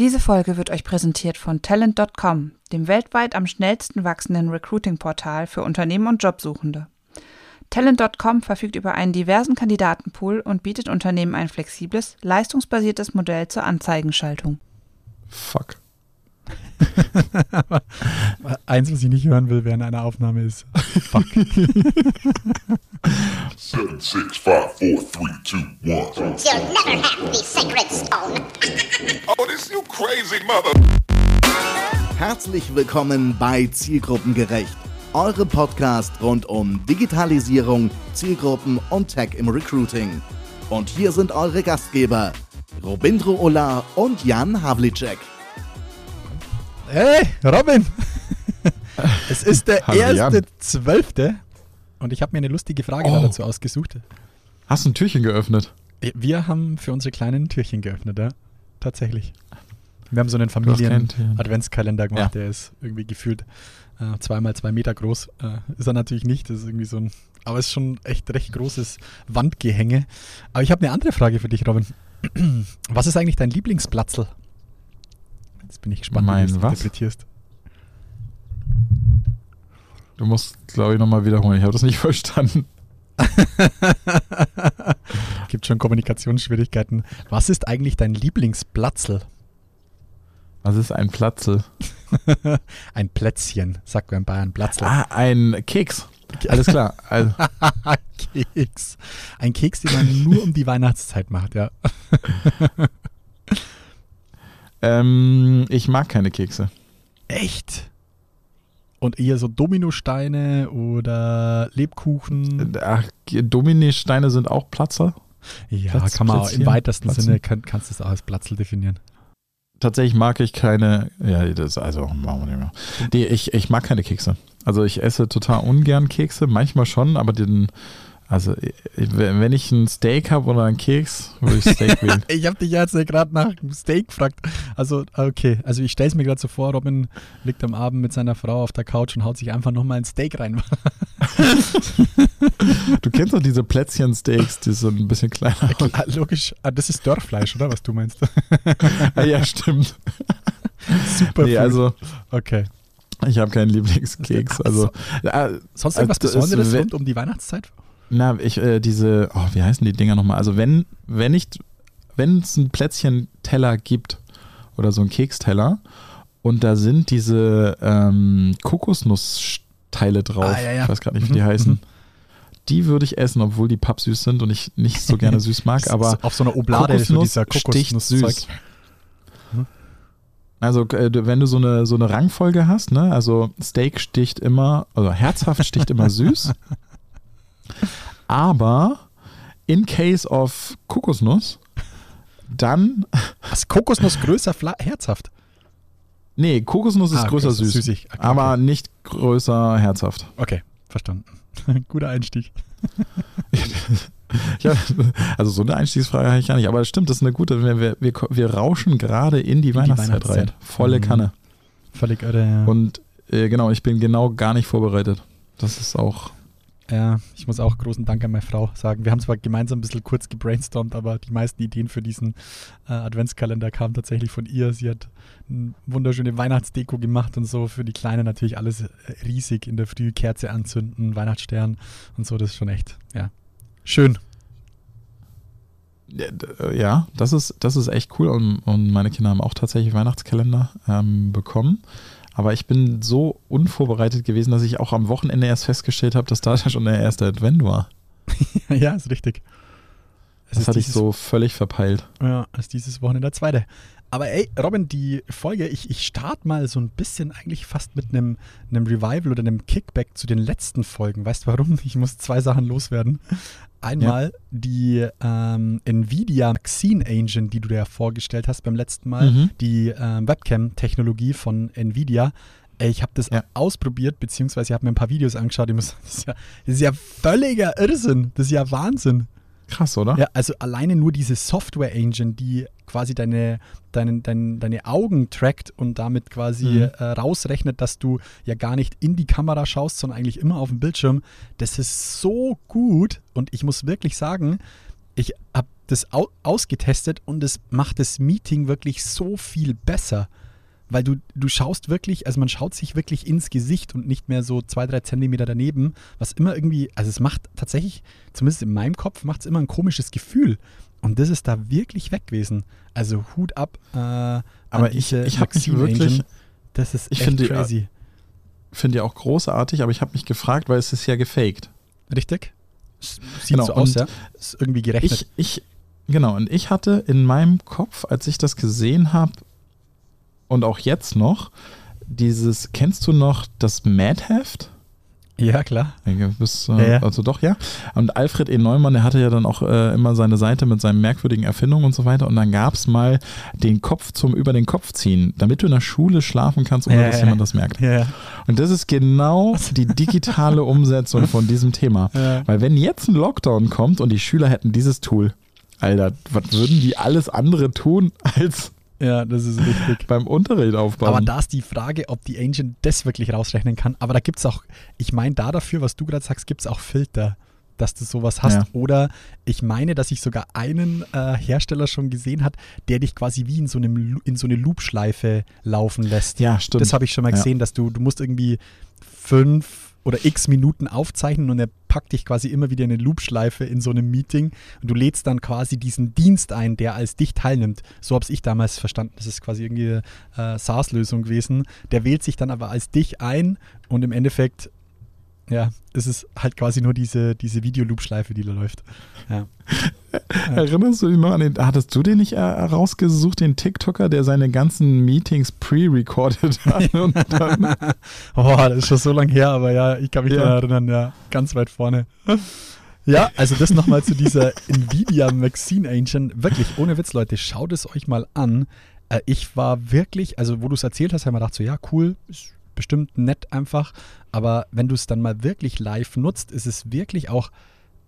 Diese Folge wird euch präsentiert von Talent.com, dem weltweit am schnellsten wachsenden Recruiting-Portal für Unternehmen und Jobsuchende. Talent.com verfügt über einen diversen Kandidatenpool und bietet Unternehmen ein flexibles, leistungsbasiertes Modell zur Anzeigenschaltung. Fuck. Eins, was ich nicht hören will während einer Aufnahme ist Fuck. Seven, six, five, four, three, two, one. You'll never have the sacred stone. Oh, this you crazy mother. Herzlich willkommen bei Zielgruppengerecht, eure Podcast rund um Digitalisierung, Zielgruppen und Tech im Recruiting. Und hier sind eure Gastgeber, Robindro Ola und Jan Havlicek. Hey, Robin! Es ist der erste. Zwölfte und ich habe mir eine lustige Frage Oh. dazu ausgesucht. Hast du ein Türchen geöffnet? Wir haben für unsere Kleinen ein Türchen geöffnet, ja? Tatsächlich. Wir haben so einen. Familien-Adventskalender gemacht, Ja. der ist irgendwie gefühlt äh, zweimal zwei Meter groß. Äh, ist er natürlich nicht, das ist irgendwie so ein, aber es ist schon echt recht großes Wandgehänge. Aber ich habe eine andere Frage für dich, Robin. Was ist eigentlich dein Lieblingsplatzel? Jetzt bin ich gespannt, Mein wie du was? interpretierst. Du musst, glaube ich, nochmal wiederholen. Ich habe das nicht verstanden. Gibt schon Kommunikationsschwierigkeiten. Was ist eigentlich dein Lieblingsplatzel? Was ist ein Platzel? Ein Plätzchen, sagt man in Bayern. Platzel. Ah, ein Keks. Alles klar. Also, Keks. Ein Keks, den man nur um die Weihnachtszeit macht, ja. Ähm, ich mag keine Kekse. Echt? Und eher so Dominosteine oder Lebkuchen? Ach, Domini-Steine sind auch Platzer. Ja, Platz- kann man auch Plätzchen? im weitesten Platzen? Sinne, kann, kannst du es auch als Platzel definieren. Tatsächlich mag ich keine. Ja, das also machen wir nicht mehr. Nee, ich, ich mag keine Kekse. Also ich esse total ungern Kekse, manchmal schon, aber den. Also ich- wenn ich ein Steak habe oder einen Keks, würde ich Steak wählen. Ich habe dich jetzt gerade nach dem Steak gefragt. Also, okay. Also, ich stelle es mir gerade so vor, Robin liegt am Abend mit seiner Frau auf der Couch und haut sich einfach nochmal ein Steak rein. Du kennst doch diese Plätzchen-Steaks, die sind ein bisschen kleiner. Ah, Logisch. Ah, das ist Dörrfleisch, oder? Was du meinst? Ah, ja, stimmt. Super. Nee, also Okay. ich habe keinen Lieblingskeks. Also, äh, Sonst irgendwas das- Besonderes rund um die Weihnachtszeit? Na, ich, äh, diese, oh, wie heißen die Dinger nochmal? Also wenn, wenn ich, wenn es einen Plätzchen-Teller gibt oder so einen Keksteller und da sind diese ähm, Kokosnussteile drauf, Ah, ja, ja. ich weiß gerade nicht, wie Mhm, die heißen, mhm. die würde ich essen, obwohl die pappsüß sind und ich nicht so gerne süß mag, aber auf so einer Oblade Kokosnuss dieser Kokosnusszeug. süß. Also äh, wenn du so eine, so eine Rangfolge hast, ne, also Steak sticht immer, also herzhaft sticht immer süß, aber in case of Kokosnuss, dann, Was, Kokosnuss größer, herzhaft? nee, Kokosnuss ist Ah, okay, größer süß, süßig. Okay, aber okay. nicht größer herzhaft. Okay, verstanden. Guter Einstieg. Ja, also so eine Einstiegsfrage habe ich gar nicht, aber das stimmt, das ist eine gute, wir, wir, wir, rauschen gerade in die die Weihnachtszeit, rein, Weihnachtszeit. volle Mhm. Kanne. Völlig irre, ja. Und äh, genau, ich bin genau gar nicht vorbereitet. Das ist auch. Ja, ich muss auch großen Dank an meine Frau sagen. Wir haben zwar gemeinsam ein bisschen kurz gebrainstormt, aber die meisten Ideen für diesen äh, Adventskalender kamen tatsächlich von ihr. Sie hat eine wunderschöne Weihnachtsdeko gemacht und so. Für die Kleine natürlich alles äh, riesig. In der Früh Kerze anzünden, Weihnachtsstern und so. Das ist schon echt, ja, schön. Äh, Ja, das ist, das ist echt cool. Und, und meine Kinder haben auch tatsächlich Weihnachtskalender ähm, bekommen. Aber ich bin so unvorbereitet gewesen, dass ich auch am Wochenende erst festgestellt habe, dass da schon der erste Advent war. ja, ist richtig. Es Das ist hatte ich dieses- so völlig verpeilt. Ja, ist dieses Wochenende der zweite. Aber ey, Robin, die Folge, ich, ich starte mal so ein bisschen eigentlich fast mit einem, einem Revival oder einem Kickback zu den letzten Folgen. Weißt du warum? Ich muss zwei Sachen loswerden. Einmal die ähm, Nvidia Vaccine Engine, die du dir vorgestellt hast beim letzten Mal, Mhm. die ähm, Webcam-Technologie von Nvidia. Ey, Ich habe das Ja. ausprobiert, beziehungsweise ich habe mir ein paar Videos angeschaut. Ich muss, das, ist ja, das ist ja völliger Irrsinn. Das ist ja Wahnsinn. Krass, oder? Ja, also alleine nur diese Software-Engine, die quasi deine, deine, deine, deine Augen trackt und damit quasi Mhm. äh, rausrechnet, dass du ja gar nicht in die Kamera schaust, sondern eigentlich immer auf dem Bildschirm. Das ist so gut und ich muss wirklich sagen, ich habe das au ausgetestet und es macht das Meeting wirklich so viel besser. Weil du, du schaust wirklich, also man schaut sich wirklich ins Gesicht und nicht mehr so zwei, drei Zentimeter daneben, was immer irgendwie, also es macht tatsächlich, zumindest in meinem Kopf, macht es immer ein komisches Gefühl. Und das ist da wirklich weg gewesen. Also Hut ab. Äh, Aber ich, ich habe mich wirklich, Engine. Das ist ich echt finde die- crazy. finde ja auch großartig, aber ich habe mich gefragt, weil es ist ja gefaked. Richtig? Sieht Genau, so aus, und ja. Ist irgendwie gerechnet. Ich, ich, genau, und ich hatte in meinem Kopf, als ich das gesehen habe und auch jetzt noch, dieses, kennst du noch das Mad-Heft? ja, klar. Ja, bist, äh, Ja, ja. Also doch, ja. Und Alfred E. Neumann, der hatte ja dann auch äh, immer seine Seite mit seinen merkwürdigen Erfindungen und so weiter. Und dann gab es mal den Kopf zum über den Kopf ziehen, damit du in der Schule schlafen kannst, ohne Ja, dass jemand das merkt. Und das ist genau die digitale Umsetzung von diesem Thema. Weil wenn jetzt ein Lockdown kommt und die Schüler hätten dieses Tool, Alter, was würden die alles andere tun, als Ja, das ist richtig. beim Unterricht aufbauen? Aber da ist die Frage, ob die Engine das wirklich rausrechnen kann. Aber da gibt es auch, ich meine, da dafür, was du gerade sagst, gibt es auch Filter, dass du sowas hast. Ja. Oder ich meine, dass ich sogar einen äh, Hersteller schon gesehen hat, der dich quasi wie in so, einem, in so eine Loopschleife laufen lässt. ja, stimmt. Das habe ich schon mal Ja. gesehen, dass du, du musst irgendwie fünf oder x Minuten aufzeichnen und er packt dich quasi immer wieder in eine Loopschleife in so einem Meeting und du lädst dann quasi diesen Dienst ein, der als dich teilnimmt. So habe ich damals verstanden. Das ist quasi irgendwie eine äh, SaaS-Lösung gewesen. Der wählt sich dann aber als dich ein und im Endeffekt, ja, ist es halt quasi nur diese, diese Videoloop-Schleife, die da läuft. Ja. Erinnerst du dich noch an den, hattest du den nicht äh, rausgesucht, den TikToker, der seine ganzen Meetings pre-recorded hat? Und dann, Oh, das ist schon so lange her, aber ja, ich kann mich Ja. daran erinnern, ja, ganz weit vorne. Ja, also das nochmal zu dieser Nvidia Maxine Engine. Wirklich, ohne Witz, Leute, schaut es euch mal an. Äh, Ich war wirklich, also wo du es erzählt hast, habe ich mir gedacht, so ja, cool, ist bestimmt nett einfach. Aber wenn du es dann mal wirklich live nutzt, ist es wirklich auch,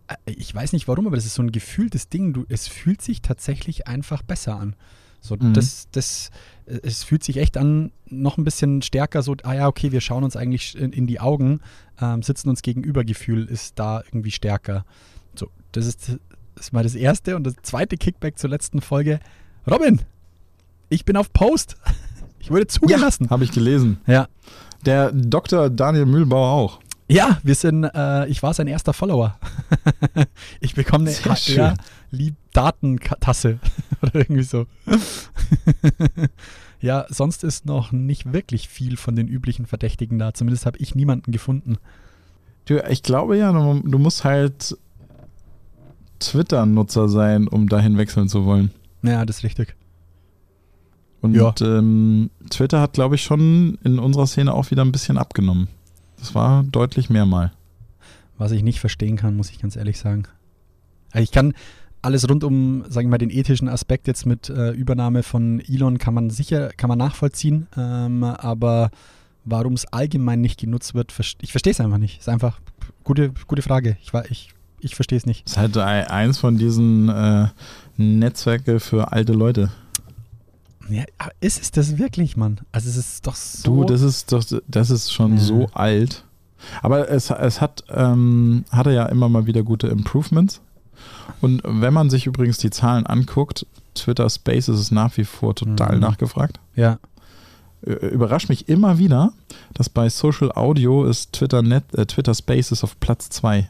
äh, ich weiß nicht warum, aber das ist so ein gefühltes Ding. Du, es fühlt sich tatsächlich einfach besser an. So, Mhm. das, das, äh, es fühlt sich echt an, noch ein bisschen stärker so, ah ja, okay, wir schauen uns eigentlich in, in die Augen, ähm, sitzen uns gegenüber, Gefühl ist da irgendwie stärker. So, das ist, das ist mal das erste und das zweite Kickback zur letzten Folge. Robin, ich bin auf Post. Ich wurde zugelassen. habe ich gelesen. Ja. Der Dr. Daniel Mühlbauer auch. Ja, wir sind, äh, ich war sein erster Follower. ich bekomme eine Sehr schön. ja, lieb Datentasse oder irgendwie so. ja, sonst ist noch nicht wirklich viel von den üblichen Verdächtigen da. Zumindest habe ich niemanden gefunden. Du, ich glaube ja, du, du musst halt Twitter-Nutzer sein, um dahin wechseln zu wollen. Ja, das ist richtig. Und Ja. ähm, Twitter hat, glaube ich, schon in unserer Szene auch wieder ein bisschen abgenommen. Das war deutlich mehr mal. Was ich nicht verstehen kann, muss ich ganz ehrlich sagen. Also ich kann alles rund um, sagen wir mal, den ethischen Aspekt jetzt mit äh, Übernahme von Elon kann man sicher, kann man nachvollziehen, ähm, aber warum es allgemein nicht genutzt wird, ich verstehe es einfach nicht. Ist einfach gute, gute Frage. Ich, war- ich, ich verstehe es nicht. Das ist halt ein- eins von diesen äh, Netzwerke für alte Leute. Ja, ist es das wirklich, Mann? Also es ist doch so. Du, das ist doch, das ist schon Ja. so alt. Aber es, es hat, ähm, hatte ja immer mal wieder gute Improvements. Und wenn man sich übrigens die Zahlen anguckt, Twitter Spaces ist nach wie vor total Mhm. nachgefragt. ja, Überrascht mich immer wieder, dass bei Social Audio ist Twitter, Net, äh, Twitter Spaces auf Platz 2.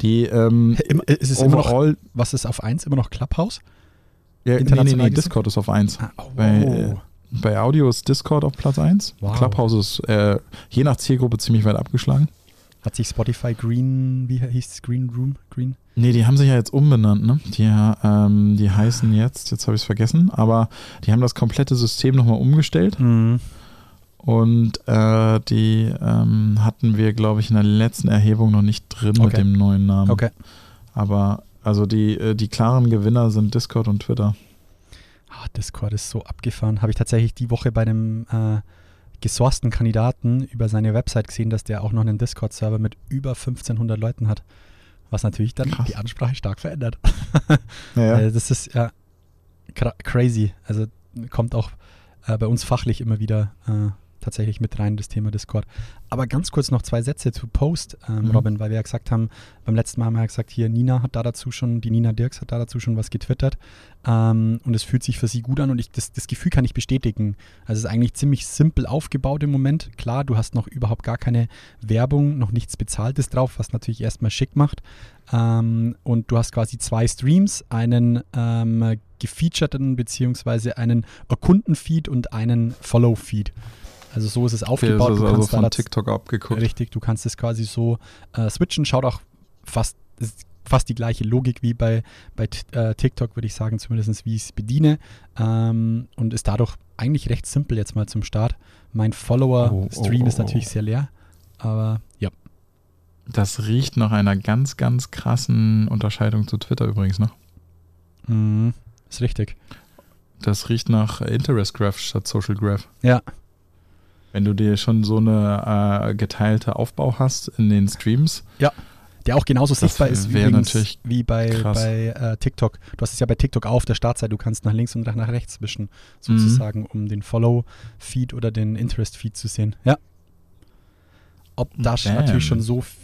Die ähm, ist es immer noch, was ist auf 1? Immer noch Clubhouse? Ja, nee, nee, international nee? Discord ist auf 1. Ah, oh, Bei, äh, bei Audio ist Discord auf Platz 1. Wow. Clubhouse ist äh, je nach Zielgruppe ziemlich weit abgeschlagen. Hat sich Spotify Green, wie hieß es? Green Room? Green? Nee, die haben sich ja jetzt umbenannt, ne? Die, ähm, die heißen jetzt, jetzt habe ich es vergessen, aber die haben das komplette System nochmal umgestellt Mhm. und äh, die ähm, hatten wir, glaube ich, in der letzten Erhebung noch nicht drin mit Okay. dem neuen Namen. Okay. Aber also die, äh, die klaren Gewinner sind Discord und Twitter. Ah, Discord ist so abgefahren. Habe ich tatsächlich die Woche bei einem äh, gesourcten Kandidaten über seine Website gesehen, dass der auch noch einen Discord-Server mit über 1500 Leuten hat. Was natürlich dann Krass. die Ansprache stark verändert. Ja, Äh, das ist ja cra crazy. Also kommt auch äh, bei uns fachlich immer wieder äh, tatsächlich mit rein, das Thema Discord. Aber ganz kurz noch zwei Sätze zu Post, ähm, Mhm. Robin, weil wir ja gesagt haben, beim letzten Mal haben wir ja gesagt, hier Nina hat da dazu schon, die Nina Dirks hat da dazu schon was getwittert. Ähm, und es fühlt sich für sie gut an und ich, das, das Gefühl kann ich bestätigen. Also es ist eigentlich ziemlich simpel aufgebaut im Moment. Klar, du hast noch überhaupt gar keine Werbung, noch nichts Bezahltes drauf, was natürlich erstmal schick macht. Ähm, und du hast quasi zwei Streams, einen ähm, gefeaturten beziehungsweise einen Erkunden-Feed und einen Follow-Feed. Also so ist es Okay, aufgebaut. das ist Du also kannst da von das- TikTok abgeguckt. Richtig, du kannst es quasi so äh, switchen. Schaut auch fast, fast die gleiche Logik wie bei, bei äh, TikTok, würde ich sagen, zumindest wie ich es bediene. Ähm, und ist dadurch eigentlich recht simpel jetzt mal zum Start. Mein Follower-Stream Oh, oh, ist oh, natürlich oh. sehr leer, aber ja. Das riecht nach einer ganz, ganz krassen Unterscheidung zu Twitter übrigens, ne? Mhm, ist richtig. Das riecht nach Interest Graph statt Social Graph. Ja, Wenn du dir schon so eine äh, geteilte Aufbau hast in den Streams, der auch genauso sichtbar ist übrigens wie bei, bei äh, TikTok. Du hast es ja bei TikTok auf der Startseite, du kannst nach links und nach rechts wischen, Mhm. sozusagen, um den Follow-Feed oder den Interest-Feed zu sehen. Ja. Ob das Damn. natürlich schon so, f-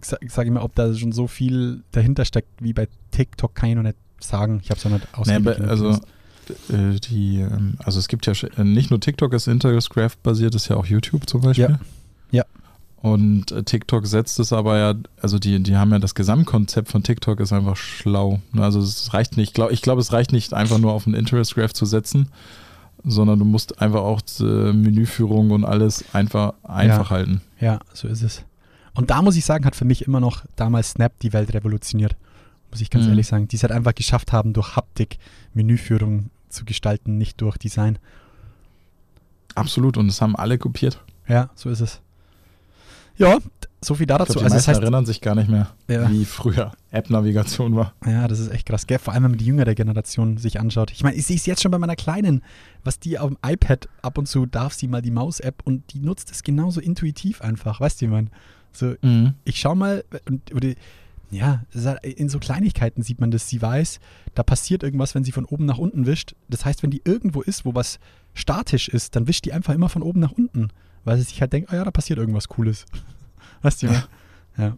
sag, ich mal, ob da schon so viel dahinter steckt wie bei TikTok, kann ich noch nicht sagen. Ich habe es ja nicht Nee, aber genug also, gelesen. Äh, die, ähm, also es gibt ja äh, nicht nur TikTok ist Interest Graph basiert, ist ja auch YouTube zum Beispiel. Ja. Ja. Und äh, TikTok setzt es aber ja, also die, die haben ja das Gesamtkonzept von TikTok ist einfach schlau. Ne, Also es reicht nicht, glaub, ich glaube, es reicht nicht einfach nur auf einen Interest Graph zu setzen, sondern du musst einfach auch Menüführung und alles einfach einfach halten. Ja, so ist es. Und da muss ich sagen, hat für mich immer noch damals Snap die Welt revolutioniert. Muss ich ganz Mhm. ehrlich sagen. Die es halt einfach geschafft haben, durch Haptik Menüführung zu gestalten, nicht durch Design. Absolut. Und das haben alle kopiert. Ja, so ist es. Ja, so viel da Ich dazu. glaub, die Also das meisten heißt, erinnern sich gar nicht mehr, Ja. wie früher App-Navigation war. ja, das ist echt krass, gell? Vor allem, wenn man die jüngere Generation sich anschaut. Ich meine, ich sehe es jetzt schon bei meiner Kleinen, was die auf dem iPad ab und zu darf sie mal die Maus-App und die nutzt es genauso intuitiv einfach. Weißt du, wie man? So, ich schau mal, und, oder, ja, halt in so Kleinigkeiten sieht man das. Sie weiß, da passiert irgendwas, wenn sie von oben nach unten wischt. Das heißt, wenn die irgendwo ist, wo was statisch ist, dann wischt die einfach immer von oben nach unten, weil sie sich halt denkt, oh ja, da passiert irgendwas Cooles. Weißt du, ja. ja.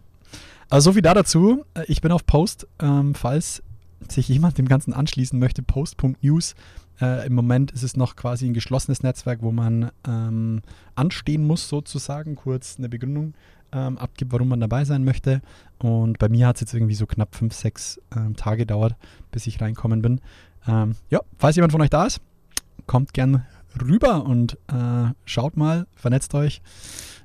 Also so viel da dazu. Äh, Ich bin auf Post, ähm, falls sich jemand dem Ganzen anschließen möchte, post.news. Äh, Im Moment ist es noch quasi ein geschlossenes Netzwerk, wo man ähm, anstehen muss, sozusagen, kurz eine Begründung ähm, abgibt, warum man dabei sein möchte. Und bei mir hat es jetzt irgendwie so knapp fünf, sechs ähm, Tage gedauert, bis ich reinkommen bin. Ähm, ja, falls jemand von euch da ist, kommt gern rüber und äh, schaut mal, vernetzt euch.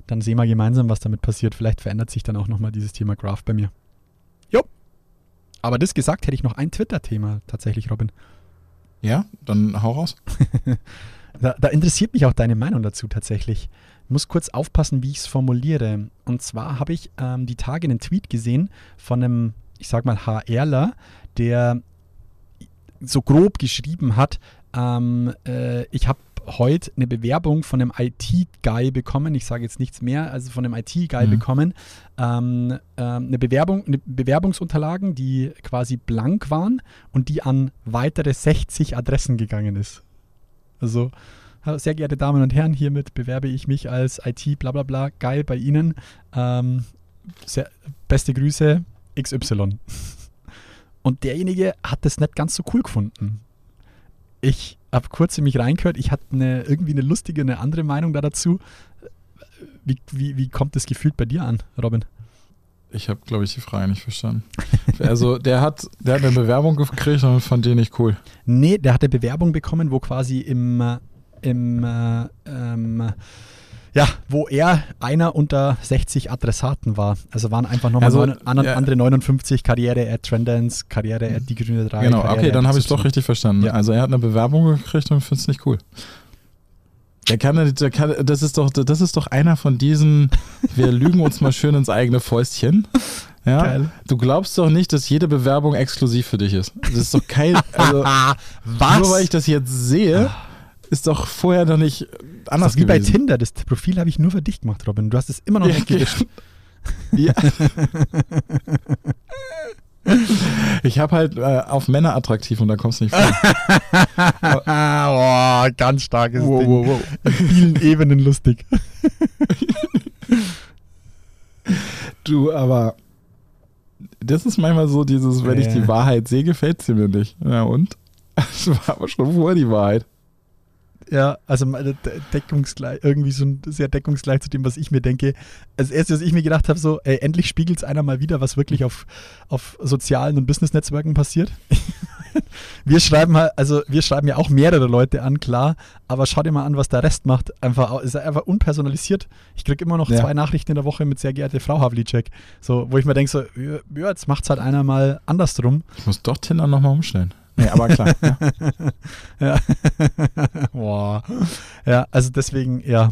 Dann sehen wir gemeinsam, was damit passiert. Vielleicht verändert sich dann auch nochmal dieses Thema Graph bei mir. Jo. Aber das gesagt, hätte ich noch ein Twitter-Thema tatsächlich, Robin. Ja, dann hau raus. Da, da interessiert mich auch deine Meinung dazu tatsächlich. Ich muss kurz aufpassen, wie ich es formuliere. Und zwar habe ich ähm, die Tage einen Tweet gesehen von einem, ich sag mal, HRler, der so grob geschrieben hat, ähm, äh, ich habe heute eine Bewerbung von einem IT-Guy bekommen, ich sage jetzt nichts mehr, also von einem IT-Guy Mhm. bekommen, ähm, ähm, eine Bewerbung, eine Bewerbungsunterlagen, die quasi blank waren und die an weitere 60 Adressen gegangen ist. Also, sehr geehrte Damen und Herren, hiermit bewerbe ich mich als IT bla bla bla geil bei Ihnen. Ähm, sehr, beste Grüße, XY. Und derjenige hat das nicht ganz so cool gefunden. Ich habe kurz in mich reingehört, ich hatte eine, irgendwie eine lustige, eine andere Meinung da dazu. Wie, wie, wie kommt das gefühlt bei dir an, Robin? Ich habe, glaube ich, die Frage nicht verstanden. also, der hat, der hat eine Bewerbung gekriegt und fand die nicht cool. Nee, der hatte Bewerbung bekommen, wo quasi im, äh, im äh, ähm, ja, wo er einer unter 60 Adressaten war. Also waren einfach nochmal Also, neun, an, ja. andere 59 Karriere at Trendance, Karriere at die grüne 3. genau, Karriere okay, dann habe ich es doch richtig verstanden. Ja. Also, er hat eine Bewerbung gekriegt und findet es nicht cool. Der kann, der kann, das ist doch, das ist doch einer von diesen, wir lügen uns mal schön ins eigene Fäustchen. Ja, Geil. du glaubst doch nicht, dass jede Bewerbung exklusiv für dich ist. Das ist doch kein, also, Was? nur weil ich das jetzt sehe, ist doch vorher noch nicht das anders ist wie bei gewesen. Tinder, das Profil habe ich nur für dich gemacht, Robin. Du hast es immer noch Ja, nicht gewischt. Ja. Ich habe halt äh, auf Männer attraktiv und da kommst du nicht vor. oh, ganz starkes Wow, Ding. wow, wow. In vielen Ebenen lustig. Du, aber das ist manchmal so dieses, wenn ich die Wahrheit sehe, gefällt sie mir nicht. Ja, und? Das war aber schon vorher die Wahrheit. Ja, also deckungsgleich, irgendwie so ein sehr deckungsgleich zu dem, was ich mir denke. Als erstes, was ich mir gedacht habe, so, ey, endlich spiegelt es einer mal wieder, was wirklich auf, auf sozialen und Business-Netzwerken passiert. wir schreiben halt, also wir schreiben ja auch mehrere Leute an, klar, aber schau dir mal an, was der Rest macht. Einfach, ist einfach unpersonalisiert. Ich kriege immer noch Ja. zwei Nachrichten in der Woche mit sehr geehrte Frau Havlicek. So, wo ich mir denke, so, ja, ja, jetzt macht's halt einer mal andersrum. Ich muss doch Tinder nochmal umstellen. Nee, aber klar. ja. Ja. Boah. Ja, also deswegen, ja,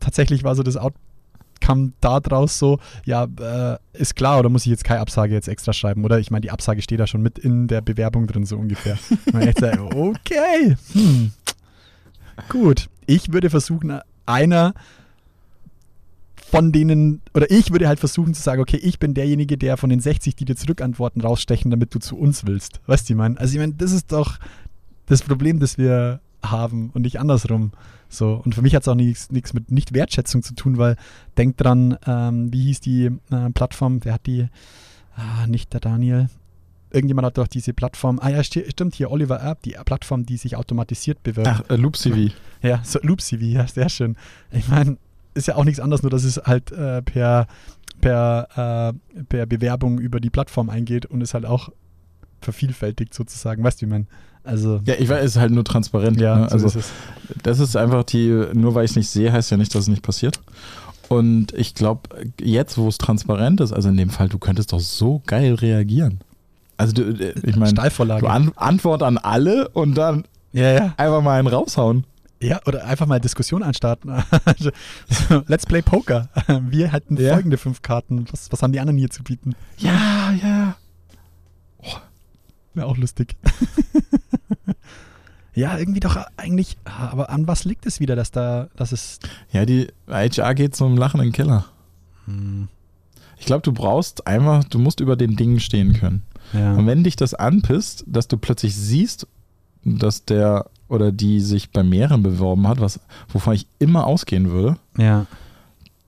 tatsächlich war so das Outcome da draus so, ja, äh, ist klar, oder muss ich jetzt keine Absage jetzt extra schreiben? Oder ich meine, die Absage steht da schon mit in der Bewerbung drin, so ungefähr. Sagen, okay, hm. gut. Ich würde versuchen, einer von denen, oder ich würde halt versuchen zu sagen, okay, ich bin derjenige, der von den 60, die dir zurückantworten, rausstechen, damit du zu uns willst. Weißt du, ich meine? Also ich meine, das ist doch das Problem, das wir haben und nicht andersrum. So, und für mich hat es auch nichts mit Nicht-Wertschätzung zu tun, weil denk dran, ähm, wie hieß die äh, Plattform, wer hat die, ah, nicht der Daniel, irgendjemand hat doch diese Plattform, ah ja, sti- stimmt hier, Oliver Erb, die Plattform, die sich automatisiert bewirbt. Ach, äh, Loop CV. Ja, so Loop CV, ja, sehr schön. Ich meine, ist ja auch nichts anderes, nur dass es halt äh, per, per, äh, per Bewerbung über die Plattform eingeht und ist halt auch vervielfältigt sozusagen. Weißt du, wie man? Also, Ja, ich weiß, es ist halt nur transparent. ja, ne? so Also, ist das ist einfach die, nur weil ich es nicht sehe, heißt ja nicht, dass es nicht passiert. Und ich glaube, jetzt, wo es transparent ist, also in dem Fall, du könntest doch so geil reagieren. Also, du, äh, ich meine, Steilvorlage. an, Antwort an alle und dann ja, ja. einfach mal einen raushauen. Ja, oder einfach mal Diskussion anstarten. Also, so, Let's play Poker. Wir hätten Ja. folgende fünf Karten. Was, was haben die anderen hier zu bieten? Ja, ja. Wäre auch lustig. ja, irgendwie doch eigentlich. Aber an was liegt es wieder, dass da, dass es. Ja, die HR geht zum lachenden Keller. Hm, Ich glaube, du brauchst einfach, du musst über den Dingen stehen können. ja. Und wenn dich das anpisst, dass du plötzlich siehst, dass der oder die sich bei mehreren beworben hat, was, wovon ich immer ausgehen würde, ja.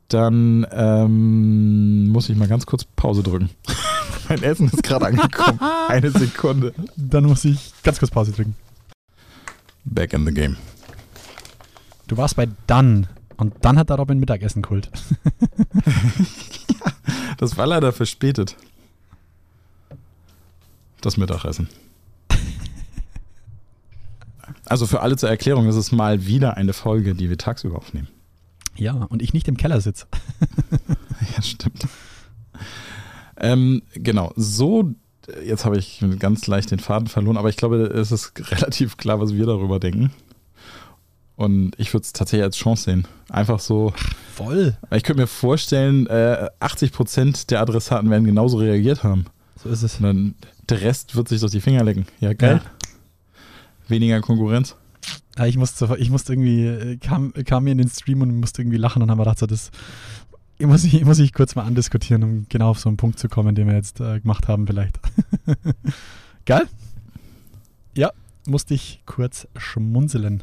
dann ähm, muss ich mal ganz kurz Pause drücken. mein Essen ist gerade angekommen. Eine Sekunde. Dann muss ich ganz kurz Pause drücken. Back in the game. Du warst bei Dann und dann hat der Robin Mittagessen geholt. Das war leider verspätet. Das Mittagessen. Also für alle zur Erklärung, es ist mal wieder eine Folge, die wir tagsüber aufnehmen. Ja, und ich nicht im Keller sitze. Ja, stimmt. Ähm, genau, so, jetzt habe ich ganz leicht den Faden verloren, aber ich glaube, es ist relativ klar, was wir darüber denken. Und ich würde es tatsächlich als Chance sehen. Einfach so, Voll. ich könnte mir vorstellen, äh, 80% der Adressaten werden genauso reagiert haben. So ist es. Und dann der Rest wird sich durch die Finger lecken. Ja, geil. Weniger Konkurrenz. Ja, ich musste, ich musste irgendwie, kam, kam mir in den Stream und musste irgendwie lachen und haben wir gedacht, so, das muss ich, muss ich kurz mal andiskutieren, um genau auf so einen Punkt zu kommen, den wir jetzt äh, gemacht haben, vielleicht. Geil? Ja, musste ich kurz schmunzeln.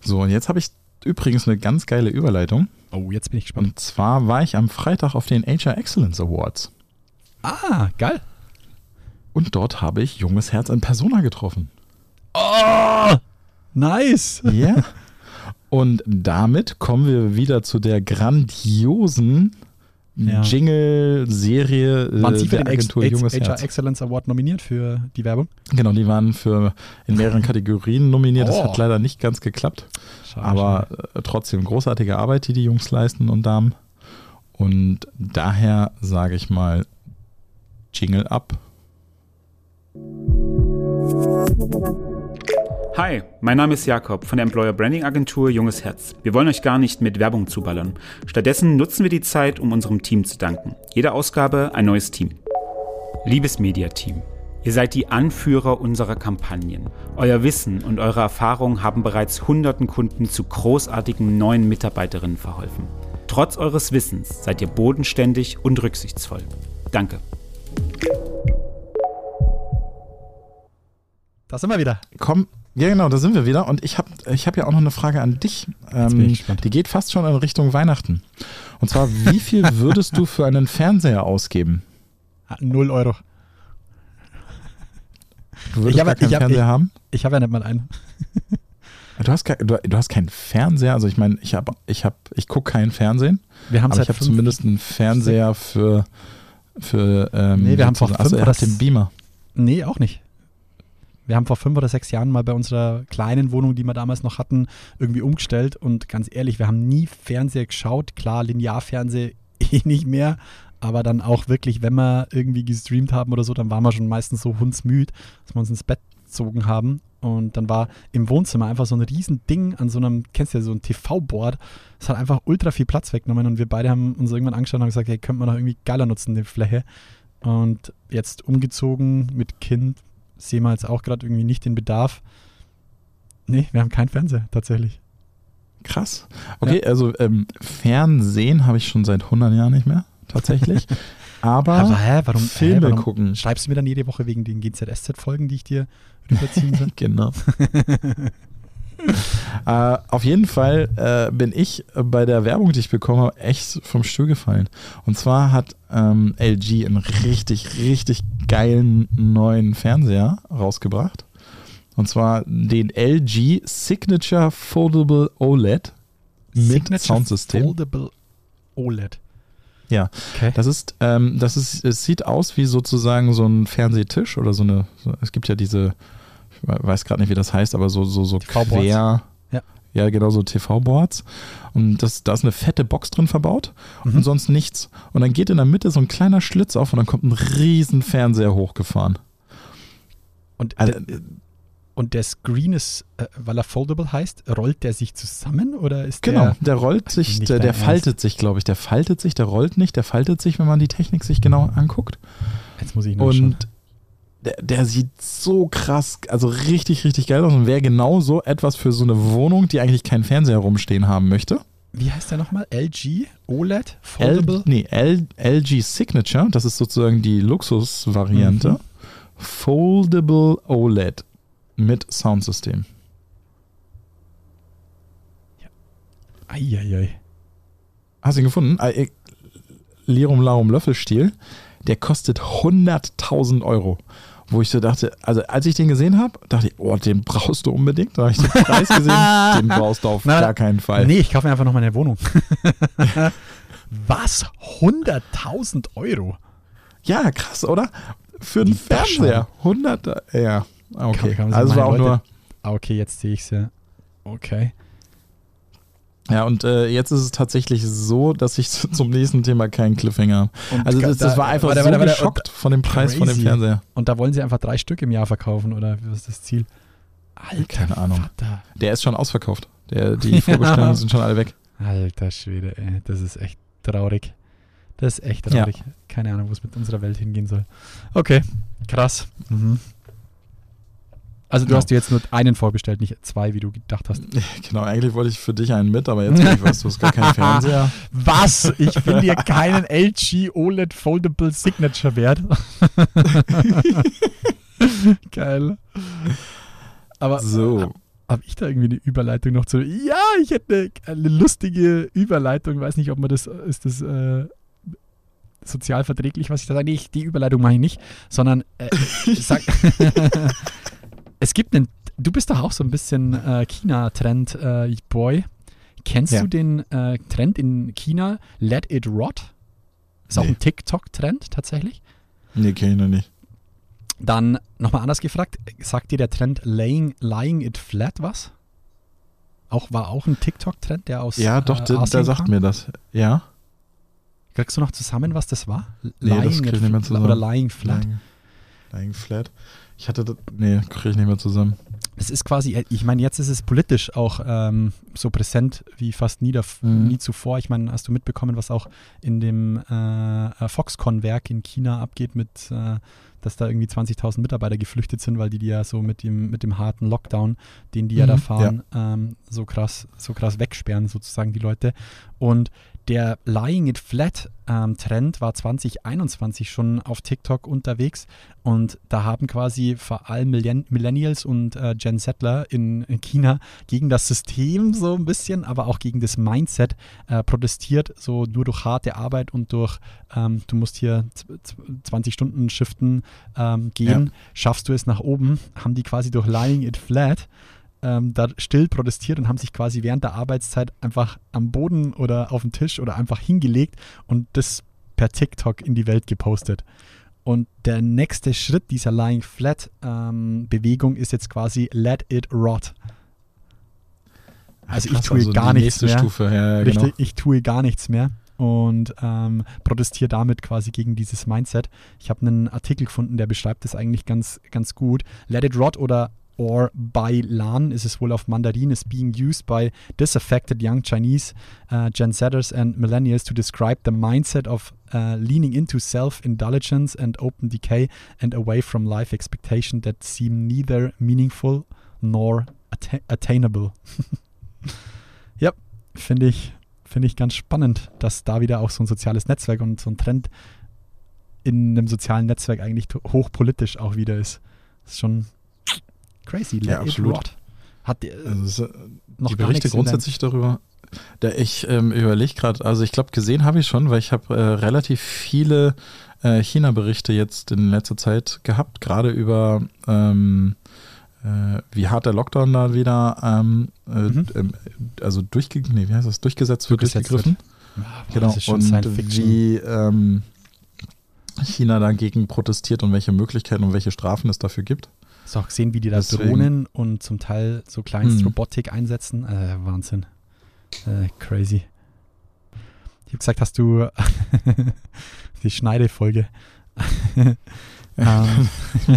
So, und jetzt habe ich übrigens eine ganz geile Überleitung. Oh, jetzt bin ich gespannt. Und zwar war ich am Freitag auf den HR Excellence Awards. Ah, geil. Und dort habe ich junges Herz in Persona getroffen. Oh, nice. Ja. Und damit kommen wir wieder zu der grandiosen Ja. Jingle-Serie äh, Sie für den Agentur Ex Junges HR Herz. Excellence Award nominiert für die Werbung? Genau, die waren für in mehreren Kategorien nominiert. Das Oh. hat leider nicht ganz geklappt. Schade, Aber äh, trotzdem großartige Arbeit, die die Jungs leisten und Damen. Und daher sage ich mal Jingle ab. Hi, mein Name ist Jakob von der Employer Branding Agentur Junges Herz. Wir wollen euch gar nicht mit Werbung zuballern. Stattdessen nutzen wir die Zeit, um unserem Team zu danken. Jede Ausgabe ein neues Team. Liebes Media-Team, ihr seid die Anführer unserer Kampagnen. Euer Wissen und eure Erfahrung haben bereits hunderten Kunden zu großartigen neuen Mitarbeiterinnen verholfen. Trotz eures Wissens seid ihr bodenständig und rücksichtsvoll. Danke. Da sind wir wieder. Komm, Ja, genau, da sind wir wieder. Und ich habe ich hab ja auch noch eine Frage an dich. Ähm, ich gespannt. die geht fast schon in Richtung Weihnachten. Und zwar, wie viel würdest du für einen Fernseher ausgeben? Ah, Null Euro. Du würdest Ich gar keinen ich hab- Fernseher ich- haben? Ich habe ja nicht mal einen. Du hast, du, du hast keinen Fernseher? Also ich meine, ich habe, ich habe, ich gucke keinen Fernsehen, Wir haben aber ich seit habe zumindest einen Fernseher für, für ähm, Nee, wir haben sozusagen- fünf Achso, oder hat den Beamer. Nee, auch nicht. Wir haben vor fünf oder sechs Jahren mal bei unserer kleinen Wohnung, die wir damals noch hatten, irgendwie umgestellt. Und ganz ehrlich, wir haben nie Fernseher geschaut. Klar, Linearfernseher eh nicht mehr. Aber dann auch wirklich, wenn wir irgendwie gestreamt haben oder so, dann waren wir schon meistens so hundsmüd, dass wir uns ins Bett gezogen haben. Und dann war im Wohnzimmer einfach so ein riesen Ding an so einem, kennst du ja, so ein TV-Board. Das hat einfach ultra viel Platz weggenommen. Und wir beide haben uns irgendwann angeschaut und haben gesagt, hey, könnte man doch irgendwie geiler nutzen, die Fläche. Und jetzt umgezogen mit Kind sehen wir jetzt auch gerade irgendwie nicht den Bedarf. Nee, wir haben keinen Fernseher tatsächlich. Krass. Okay, also ähm, Fernsehen habe ich schon seit 100 Jahren nicht mehr, tatsächlich. Aber, Aber hä, warum Filme hä, warum gucken. Schreibst du mir dann jede Woche wegen den GZSZ-Folgen, die ich dir rüberziehen soll? Genau. äh, auf jeden Fall äh, bin ich bei der Werbung, die ich bekommen habe, echt vom Stuhl gefallen. Und zwar hat ähm, LG einen richtig, richtig geilen neuen Fernseher rausgebracht. Und zwar den LG Signature Foldable OLED mit Signature Soundsystem. Foldable OLED. Ja, Okay. das ist, ähm, das ist, es sieht aus wie sozusagen so ein Fernsehtisch oder so eine, es gibt ja diese, weiß gerade nicht, wie das heißt, aber so, so, so quer, Ja. ja, genau so TV-Boards. Und das, da ist eine fette Box drin verbaut Mhm. und sonst nichts. Und dann geht in der Mitte so ein kleiner Schlitz auf und dann kommt ein riesen Fernseher hochgefahren. Und, Also, der, und der Screen ist, äh, weil er foldable heißt, rollt der sich zusammen oder ist Genau, der. der rollt sich, der, der faltet sich, glaube ich. Der faltet sich, der rollt nicht, der faltet sich, wenn man die Technik sich genau anguckt. Jetzt muss ich nachschauen. Und der, der sieht so krass, also richtig, richtig geil aus und wäre genau so etwas für so eine Wohnung, die eigentlich keinen Fernseher rumstehen haben möchte. Wie heißt der nochmal? LG OLED L, Foldable? nee, L, LG Signature, das ist sozusagen die Luxusvariante. Mhm. Foldable OLED mit Soundsystem. Eieiei. Hast du ihn gefunden? Lirum Larum Löffelstiel. Der kostet 100.000 Euro. Wo ich so dachte, also als ich den gesehen habe, dachte ich, oh, den brauchst du unbedingt. Da habe ich den Preis gesehen, den brauchst du auf Na, gar keinen Fall. Nee, ich kaufe mir einfach noch mal eine Wohnung. Was? 100.000 Euro? Ja, krass, oder? Für einen Tasche. Fernseher. 100, ja. Okay, Kann- kann also war auch Leute- nur, Ah, okay, jetzt sehe ich es ja. Okay. Ja, und äh, jetzt ist es tatsächlich so, dass ich zum nächsten Thema keinen Cliffhanger habe. Also das, das da- war einfach warte, so warte, warte, geschockt von dem Preis von dem Crazy. Fernseher. Und da wollen sie einfach drei Stück im Jahr verkaufen, oder was ist das Ziel? Alter, Keine Ahnung. Vater. Der ist schon ausverkauft. Der, die Vorbestellungen sind schon alle weg. Alter Schwede, ey. Das ist echt traurig. Das ist echt traurig. Keine Ahnung, wo es mit unserer Welt hingehen soll. Okay, krass. Mhm. Also du Genau. hast dir jetzt nur einen vorbestellt, nicht zwei, wie du gedacht hast. Genau, eigentlich wollte ich für dich einen mit, aber jetzt ich weiß, du hast gar keinen Fernseher. Was? Ich bin dir keinen LG OLED Foldable Signature wert. Geil. Aber So. habe ich da irgendwie eine Überleitung noch zu? Ja, ich hätte eine, eine lustige Überleitung. Weiß nicht, ob man das ist das äh, sozial verträglich, was ich da sage. Nee, ich, die Überleitung mache ich nicht, sondern äh, sag, es gibt einen. Du bist doch auch so ein bisschen äh, China-Trend, äh, Boy. Kennst Ja. du den äh, Trend in China? Let it rot. Ist auch Nee. ein TikTok-Trend tatsächlich. Nee, kenn ich noch nicht. Dann nochmal anders gefragt, sagt dir der Trend Laying, Lying It Flat was? Auch, war auch ein TikTok-Trend, der aus Ja, doch, äh, der, sagt kam? mir das. Ja? Kriegst du noch zusammen, was das war? Nee, das krieg ich nicht mehr zusammen. Oder Lying Flat. Lying, Lying Flat. Ich hatte das. Nee, kriege ich nicht mehr zusammen. Es ist quasi, äh, ich meine, jetzt ist es politisch auch ähm, so präsent wie fast nie, Mhm. nie zuvor. Ich meine, hast du mitbekommen, was auch in dem äh, äh, Foxconn-Werk in China abgeht mit äh, dass da irgendwie 20.000 Mitarbeiter geflüchtet sind, weil die die ja so mit dem, mit dem harten Lockdown, den die ja da Mhm, fahren, ähm, so krass, so krass wegsperren sozusagen die Leute. Und der Lying It Flat ähm, Trend war 2021 schon auf TikTok unterwegs und da haben quasi vor allem Millenn Millennials und äh, Gen Settler in, in China gegen das System so ein bisschen, aber auch gegen das Mindset äh, protestiert, so nur durch harte Arbeit und durch, ähm, du musst hier z- z- 20 Stunden Shiften ähm, gehen, Ja. schaffst du es nach oben, haben die quasi durch Lying It Flat ähm, da still protestiert und haben sich quasi während der Arbeitszeit einfach am Boden oder auf den Tisch oder einfach hingelegt und das per TikTok in die Welt gepostet. Und der nächste Schritt dieser Lying Flat ähm, Bewegung ist jetzt quasi Let It Rot. Also ich tue gar die nichts mehr. Stufe, ja, Richtig, genau. ich tue gar nichts mehr und ähm, protestiere damit quasi gegen dieses Mindset. Ich habe einen Artikel gefunden, der beschreibt das eigentlich ganz, ganz gut. Let it rot oder or by Lan ist es wohl auf Mandarin is being used by disaffected young Chinese uh, Gen Zers and Millennials to describe the mindset of uh, leaning into self-indulgence and open decay and away from life expectation that seem neither meaningful nor atta attainable. ja, finde ich, finde ich ganz spannend, dass da wieder auch so ein soziales Netzwerk und so ein Trend in einem sozialen Netzwerk eigentlich hochpolitisch auch wieder ist. Das ist schon crazy. Ja, Let it absolut. rot. Hat die, Also es, äh, noch die Berichte grundsätzlich darüber. Da ich ähm, überlege gerade, also ich glaube, gesehen habe ich schon, weil ich habe äh, relativ viele äh, China-Berichte jetzt in letzter Zeit gehabt, gerade über ähm, äh, wie hart der Lockdown da wieder ähm, äh, Mhm. ähm, also durchge nee, wie heißt das, durchgesetzt wird, Durchgesetzt durchgegriffen. Ah, boah, Genau, und wie ähm, China dagegen protestiert und welche Möglichkeiten und welche Strafen es dafür gibt. Hast du auch gesehen, wie die da Deswegen- Drohnen und zum Teil so Kleinstrobotik Hm. einsetzen? Äh, Wahnsinn. Äh, crazy. Ich habe gesagt, hast du die Schneidefolge. ähm,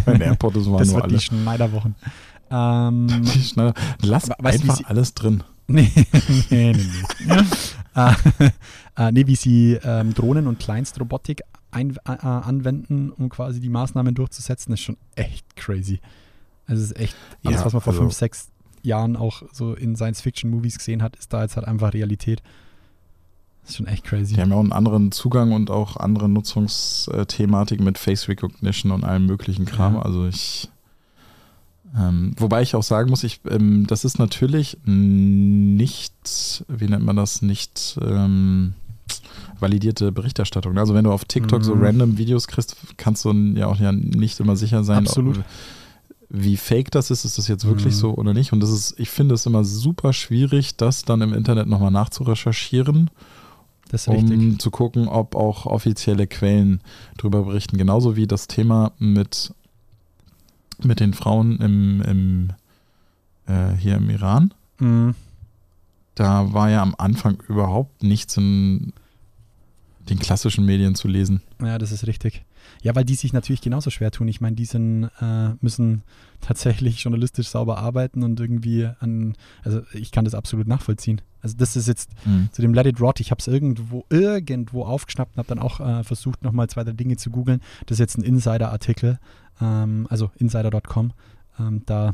Mein AirPod, das waren das nur wird alle. die Schneiderwochen. Ähm, Die Schneider- Lass weißt du, wie einfach sie- alles drin. nee, nee, nee. nee. äh, äh, nee, wie sie ähm, Drohnen und Kleinstrobotik ein, äh, anwenden, um quasi die Maßnahmen durchzusetzen, ist schon echt crazy. Also es ist echt, alles, Ja, was man vor also- fünf, sechs Jahren auch so in Science-Fiction-Movies gesehen hat, ist da jetzt halt einfach Realität. Das ist schon echt crazy. Die haben ja auch einen anderen Zugang und auch andere Nutzungsthematik mit Face Recognition und allem möglichen Kram. Ja. Also ich. Ähm, wobei ich auch sagen muss, ich, ähm, das ist natürlich nicht, wie nennt man das, nicht ähm, validierte Berichterstattung. Also wenn du auf TikTok so Mhm. random Videos kriegst, kannst du ja auch ja nicht immer sicher sein, Absolut. ob, wie fake das ist, ist das jetzt wirklich Mhm. so oder nicht. Und das ist, ich finde es immer super schwierig, das dann im Internet nochmal nachzurecherchieren um richtig. zu gucken, ob auch offizielle Quellen darüber berichten. Genauso wie das Thema mit, mit den Frauen im, im, äh, hier im Iran. Mhm. Da war ja am Anfang überhaupt nichts in den klassischen Medien zu lesen. Ja, das ist richtig. Ja, weil die sich natürlich genauso schwer tun. Ich meine, die sind, äh, müssen tatsächlich journalistisch sauber arbeiten und irgendwie an, also ich kann das absolut nachvollziehen. Also das ist jetzt zu dem Let It Rot, ich habe es irgendwo, irgendwo aufgeschnappt und habe dann auch äh, versucht, nochmal zwei, drei Dinge zu googeln. Das ist jetzt ein Insider-Artikel, ähm, also insider.com. Ähm, da,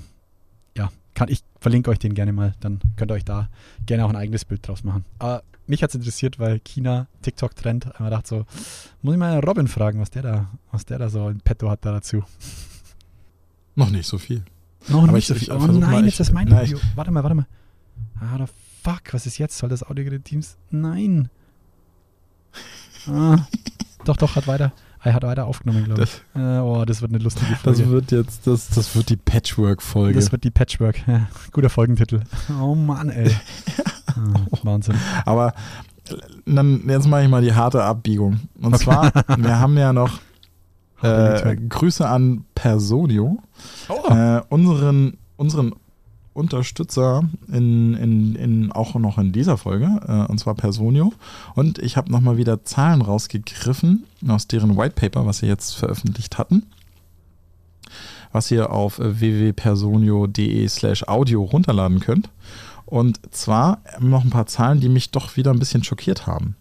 ja, kann ich verlinke euch den gerne mal, dann könnt ihr euch da gerne auch ein eigenes Bild draus machen. Aber mich hat es interessiert, weil China, TikTok-Trend, ich dachte so, muss ich mal Robin fragen, was der da, was der da so in petto hat da dazu. Noch nicht so viel. Noch Aber nicht ich- so viel. Oh nein, mal, jetzt ich- ist mein na, Video. Warte mal, warte mal. Ah, the fuck, was ist jetzt? Soll das Audiogerät Teams? Nein. Ah, doch, doch, hat weiter. Er hat weiter aufgenommen, glaube ich. Äh, oh, das wird eine lustige Das Folge. wird jetzt, das, das wird die Patchwork-Folge. Das wird die Patchwork. Ja, guter Folgentitel. Oh Mann, ey. Ah, Wahnsinn. Aber dann jetzt mache ich mal die harte Abbiegung. Und Okay. zwar, wir haben ja noch äh, Grüße an Personio, Oh, äh, unseren, unseren Unterstützer in, in, in, auch noch in dieser Folge, äh, und zwar Personio. Und ich habe nochmal wieder Zahlen rausgegriffen aus deren White Paper, was sie jetzt veröffentlicht hatten, was ihr auf www.personio.de slash audio runterladen könnt. Und zwar noch ein paar Zahlen, die mich doch wieder ein bisschen schockiert haben.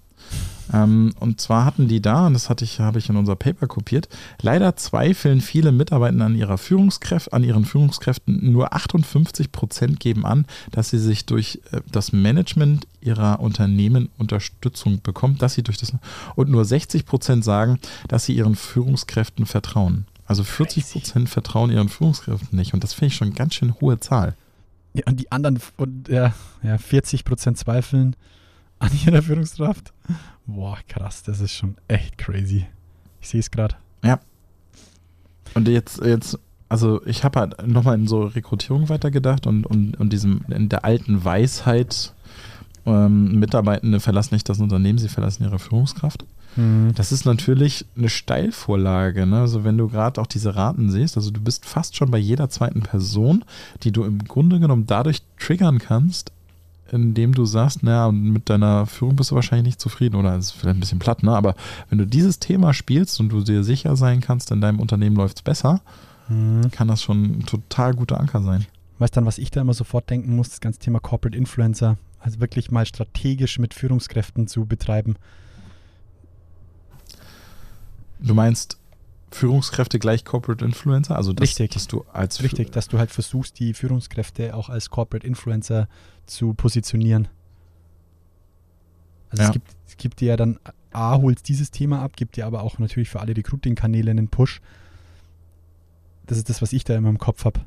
Ähm, und zwar hatten die da, und das hatte ich, habe ich in unser Paper kopiert, leider zweifeln viele Mitarbeiter an ihrer Führungskräfte, an ihren Führungskräften. Nur 58 Prozent geben an, dass sie sich durch äh, das Management ihrer Unternehmen Unterstützung bekommen, dass sie durch das und nur 60 Prozent sagen, dass sie ihren Führungskräften vertrauen. Also 40 Prozent vertrauen ihren Führungskräften nicht. Und das finde ich schon eine ganz schön hohe Zahl. Ja, und die anderen, und, ja, ja, 40 Prozent zweifeln an ihrer Führungskraft. Boah, krass, das ist schon echt crazy. Ich sehe es gerade. Ja. Und jetzt, jetzt, also ich habe halt nochmal in so Rekrutierung weitergedacht und, und, und diesem, in der alten Weisheit, ähm, Mitarbeitende verlassen nicht das Unternehmen, sie verlassen ihre Führungskraft. Mhm. Das ist natürlich eine Steilvorlage. Ne? Also wenn du gerade auch diese Raten siehst, also du bist fast schon bei jeder zweiten Person, die du im Grunde genommen dadurch triggern kannst, indem du sagst, naja, mit deiner Führung bist du wahrscheinlich nicht zufrieden oder ist vielleicht ein bisschen platt, ne? aber wenn du dieses Thema spielst und du dir sicher sein kannst, in deinem Unternehmen läuft es besser, Mhm. kann das schon ein total guter Anker sein. Weißt dann, was ich da immer sofort denken muss, das ganze Thema Corporate Influencer, also wirklich mal strategisch mit Führungskräften zu betreiben. Du meinst Führungskräfte gleich Corporate Influencer? Also dass, Richtig. dass du als Richtig, dass du halt versuchst, die Führungskräfte auch als Corporate Influencer zu positionieren. Also Ja. es, gibt, es gibt dir ja dann, A, holst dieses Thema ab, gibt dir aber auch natürlich für alle Recruiting-Kanäle einen Push. Das ist das, was ich da immer im Kopf habe.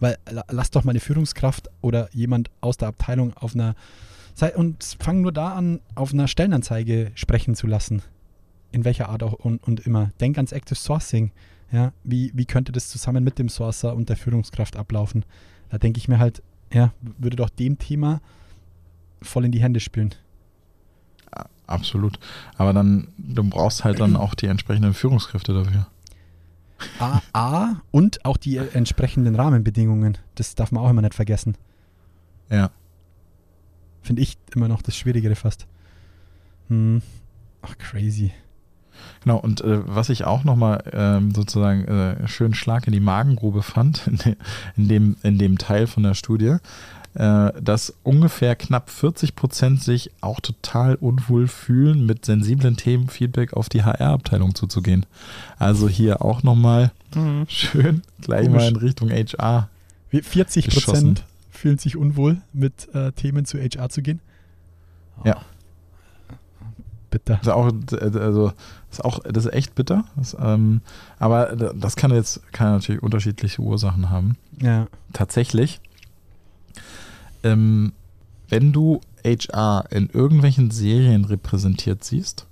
Weil la- lass doch mal eine Führungskraft oder jemand aus der Abteilung auf einer und fang nur da an, auf einer Stellenanzeige sprechen zu lassen. In welcher Art auch und, und immer. Denk ans Active Sourcing. Ja, wie, wie könnte das zusammen mit dem Sourcer und der Führungskraft ablaufen? Da denke ich mir halt, ja, würde doch dem Thema voll in die Hände spielen. Absolut. Aber dann, du brauchst halt dann auch die entsprechenden Führungskräfte dafür. A, A und auch die äh, entsprechenden Rahmenbedingungen. Das darf man auch immer nicht vergessen. Ja. Finde ich immer noch das Schwierigere fast. Hm. Ach, crazy. Genau, und äh, was ich auch nochmal ähm, sozusagen äh, schön Schlag in die Magengrube fand, in, de, in, dem, in dem Teil von der Studie, äh, dass ungefähr knapp 40 Prozent sich auch total unwohl fühlen, mit sensiblen Themen Feedback auf die HR-Abteilung zuzugehen. Also hier auch nochmal schön gleich Komisch. mal in Richtung HR. Wie 40 Geschossen. Prozent fühlen sich unwohl, mit äh, Themen zu HR zu gehen. Ja. Bitter. Das ist auch, also, das ist auch, das ist echt bitter. Das, ähm, aber das kann jetzt, kann natürlich unterschiedliche Ursachen haben. Ja. tatsächlich, ähm, wenn du HR in irgendwelchen Serien repräsentiert siehst,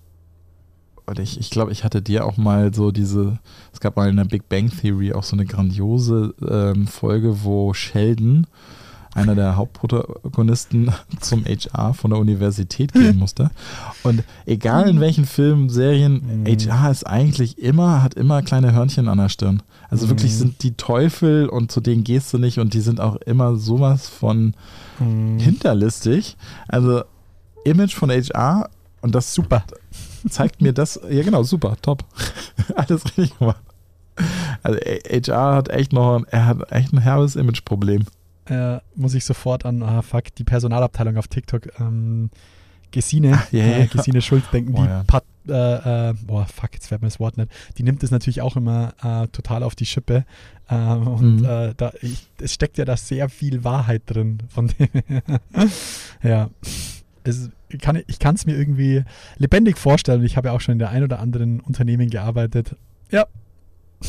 und ich, ich glaube, ich hatte dir auch mal so diese, es gab mal in der Big Bang Theory auch so eine grandiose ähm, Folge, wo Sheldon, einer der Hauptprotagonisten, zum HR von der Universität gehen musste. Und egal in welchen Filmen, Serien, Mhm. HR ist eigentlich immer, hat immer kleine Hörnchen an der Stirn. Also wirklich Mhm. sind die Teufel und zu denen gehst du nicht und die sind auch immer sowas von Hm. hinterlistig. Also Image von HR und das Super. zeigt mir das, ja genau, super, top. Alles richtig gemacht. Also HR hat echt noch, ein, er hat echt ein herbes Imageproblem. Äh, muss ich sofort an, ah, fuck, die Personalabteilung auf TikTok, ähm, Gesine, Ach, ja, äh. Gesine Schulz denken, Boah, die ja. Pat, äh, äh, boah, fuck, jetzt fällt mir das Wort nicht. Die nimmt es natürlich auch immer äh, total auf die Schippe. Ähm, und Mhm. äh, da, ich, es steckt ja da sehr viel Wahrheit drin. Von dem ja. Es, kann, ich kann es mir irgendwie lebendig vorstellen. Ich habe ja auch schon in der ein oder anderen Unternehmen gearbeitet. Ja.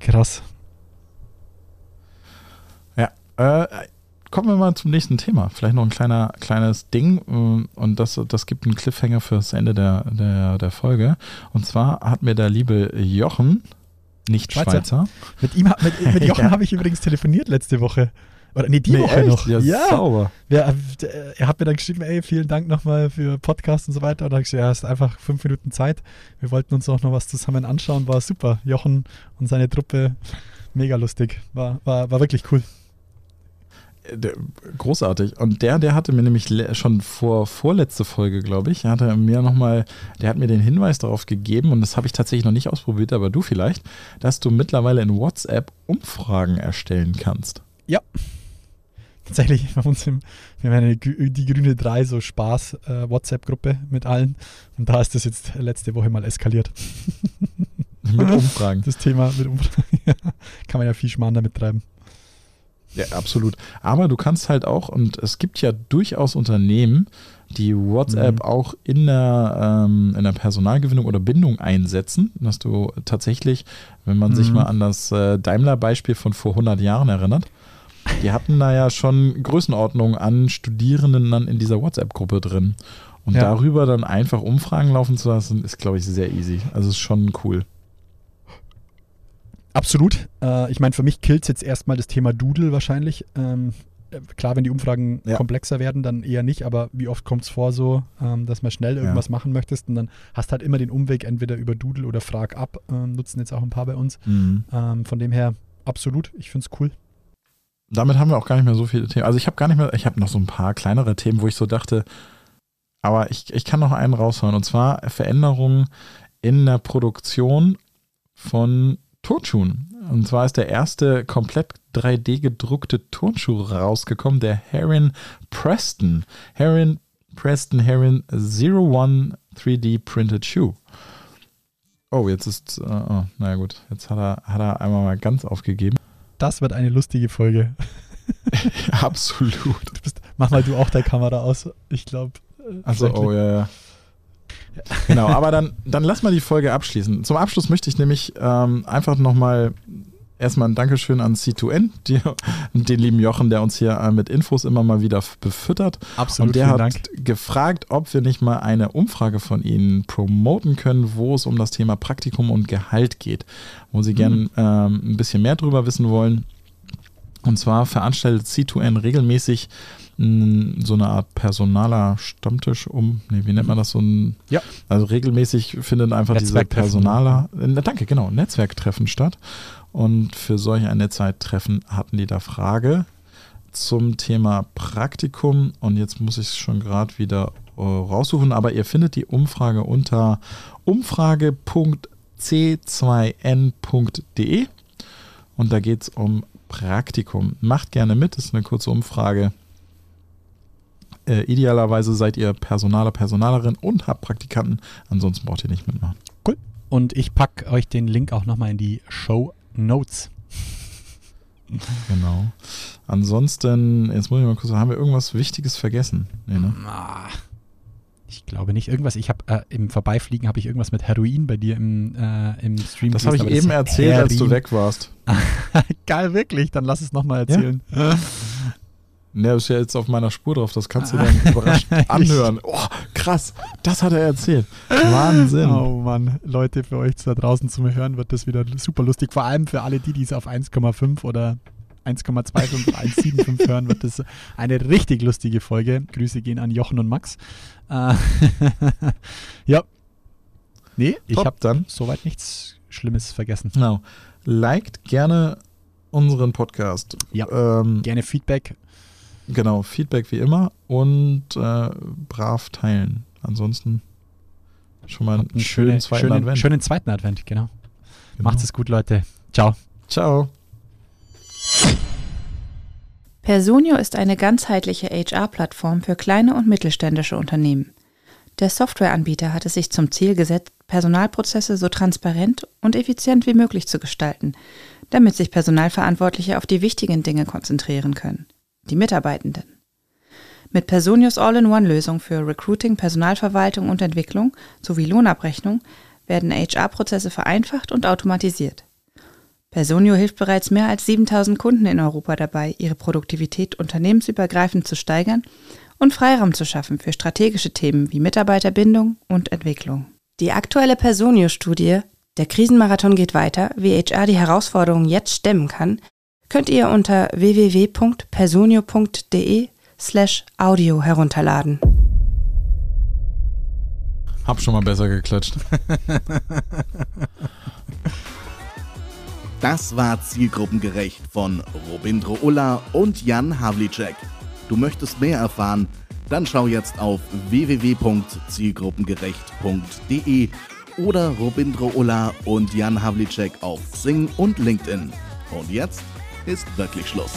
Krass. Äh, kommen wir mal zum nächsten Thema. Vielleicht noch ein kleiner, kleines Ding äh, und das, das gibt einen Cliffhanger fürs Ende der, der, der Folge. Und zwar hat mir der liebe Jochen, nicht Schweizer? Schweizer, Mit ihm, mit, mit Jochen Ja. habe ich übrigens telefoniert letzte Woche. Oder nee, die Nee, Woche echt? noch. Ja, sauber. Ja, äh, er hat mir dann geschrieben, ey, vielen Dank nochmal für Podcast und so weiter. Und dann habe ich gesagt, ja, ist einfach fünf Minuten Zeit. Wir wollten uns auch noch was zusammen anschauen. War super. Jochen und seine Truppe, mega lustig. War, war, war wirklich cool. Der, großartig. Und der, der hatte mir nämlich schon vor vorletzte Folge, glaube ich, hatte mir nochmal, der hat mir den Hinweis darauf gegeben, und das habe ich tatsächlich noch nicht ausprobiert, aber du vielleicht, dass du mittlerweile in WhatsApp Umfragen erstellen kannst. Ja. tatsächlich bei uns im, wir haben eine, die grüne 3 so Spaß äh, WhatsApp-Gruppe mit allen und da ist das jetzt letzte Woche mal eskaliert. Mit Umfragen. Das Thema mit Umfragen. Ja, Kann man ja viel Schmarrn damit treiben. Ja, absolut. Aber du kannst halt auch, und es gibt ja durchaus Unternehmen, die WhatsApp Mhm. auch in der, ähm, in der Personalgewinnung oder Bindung einsetzen, dass du tatsächlich, wenn man sich Mhm. mal an das äh, Daimler-Beispiel von vor 100 Jahren erinnert, die hatten da ja schon Größenordnung an Studierenden dann in dieser WhatsApp-Gruppe drin. Und Ja. darüber dann einfach Umfragen laufen zu lassen, ist, glaube ich, sehr easy. Also ist schon cool. Absolut. Äh, ich meine, für mich killt jetzt erstmal das Thema Doodle wahrscheinlich. Ähm, äh, klar, wenn die Umfragen Ja. komplexer werden, dann eher nicht, aber wie oft kommt es vor so, ähm, dass man schnell irgendwas machen möchtest und dann hast halt immer den Umweg entweder über Doodle oder Frag ab, ähm, nutzen jetzt auch ein paar bei uns. Mhm. Ähm, von dem her, absolut, ich finde es cool. damit haben wir auch gar nicht mehr so viele Themen. Also ich habe gar nicht mehr, ich habe noch so ein paar kleinere Themen, wo ich so dachte, aber ich, ich kann noch einen raushauen und zwar Veränderungen in der Produktion von Turnschuhen. Und zwar ist der erste komplett 3D gedruckte Turnschuh rausgekommen, der Heron Preston. Heron Preston Heron 01 3D Printed Shoe. Oh, jetzt ist, äh, oh, naja gut, jetzt hat er, hat er einmal mal ganz aufgegeben. Das wird eine lustige Folge. Absolut. Bist, mach mal du auch deine Kamera aus. Ich glaube. Also, oh ja, ja. Genau, aber dann, dann lass mal die Folge abschließen. Zum Abschluss möchte ich nämlich ähm, einfach nochmal erstmal ein Dankeschön an C2N, die, den lieben Jochen, der uns hier äh, mit Infos immer mal wieder befüttert. Absolut, Und der hat Dank. gefragt, ob wir nicht mal eine Umfrage von Ihnen promoten können, wo es um das Thema Praktikum und Gehalt geht, wo Sie gern ähm, ein bisschen mehr drüber wissen wollen. Und zwar veranstaltet C2N regelmäßig so eine Art personaler Stammtisch um, nee, wie nennt man das so ein, Ja. also regelmäßig findet einfach diese. Personaler, äh, danke, genau, Netzwerktreffen statt. Und für solch ein Netzwerktreffen hatten die da Frage zum Thema Praktikum. Und jetzt muss ich es schon gerade wieder äh, raussuchen, aber ihr findet die Umfrage unter umfrage.c2n.de und da geht es um Praktikum. Macht gerne mit, das ist eine kurze Umfrage. Äh, idealerweise seid ihr Personaler, Personalerin und habt Praktikanten, ansonsten braucht ihr nicht mitmachen. Und ich packe euch den Link auch nochmal in die Show Notes. Genau. Ansonsten, jetzt muss ich mal kurz, haben wir irgendwas Wichtiges vergessen? Nee, ne? Ah, Ich glaube nicht. Irgendwas, ich habe äh, im Vorbeifliegen habe ich irgendwas mit Heroin bei dir im, äh, im Stream Das habe ich eben erzählt, als du Heroin- weg warst. Geil, wirklich. Dann lass es nochmal erzählen. Ne, ist ja jetzt auf meiner Spur drauf, das kannst du dann überrascht anhören. Oh, krass, das hat er erzählt. Wahnsinn. Oh Mann, Leute, für euch da draußen zum Hören wird das wieder super lustig. Vor allem für alle die, die es auf 1,5 oder 1,25 oder 1,75 hören, wird das eine richtig lustige Folge. Grüße gehen an Jochen und Max. Äh, ja. Nee, ich Top, habe dann. soweit nichts Schlimmes vergessen. Genau. Liked gerne unseren Podcast. Ja. Ähm, Gerne Feedback. Genau, Feedback wie immer und äh, brav teilen. Ansonsten schon mal einen Einen schönen schöne- zweiten schönen, Advent. schönen zweiten Advent, genau. Genau. Macht's es gut, Leute. Ciao. Ciao. Personio ist eine ganzheitliche HR-Plattform für kleine und mittelständische Unternehmen. Der Softwareanbieter hat es sich zum Ziel gesetzt, Personalprozesse so transparent und effizient wie möglich zu gestalten, damit sich Personalverantwortliche auf die wichtigen Dinge konzentrieren können, die Mitarbeitenden. Mit Personios All-in-One-Lösung für Recruiting, Personalverwaltung und Entwicklung sowie Lohnabrechnung werden HR-Prozesse vereinfacht und automatisiert. Personio hilft bereits mehr als 7000 Kunden in Europa dabei, ihre Produktivität unternehmensübergreifend zu steigern und Freiraum zu schaffen für strategische Themen wie Mitarbeiterbindung und Entwicklung. Die aktuelle Personio-Studie Der Krisenmarathon geht weiter, wie HR die Herausforderungen jetzt stemmen kann, könnt ihr unter www.personio.de slash audio herunterladen. Hab schon mal besser geklatscht. Das war Zielgruppengerecht von Robindro Ulla und Jan Havlicek. Du möchtest mehr erfahren? Dann schau jetzt auf www.zielgruppengerecht.de oder Robindro Ulla und Jan Havlicek auf Xing und LinkedIn. Und jetzt ist wirklich Schluss.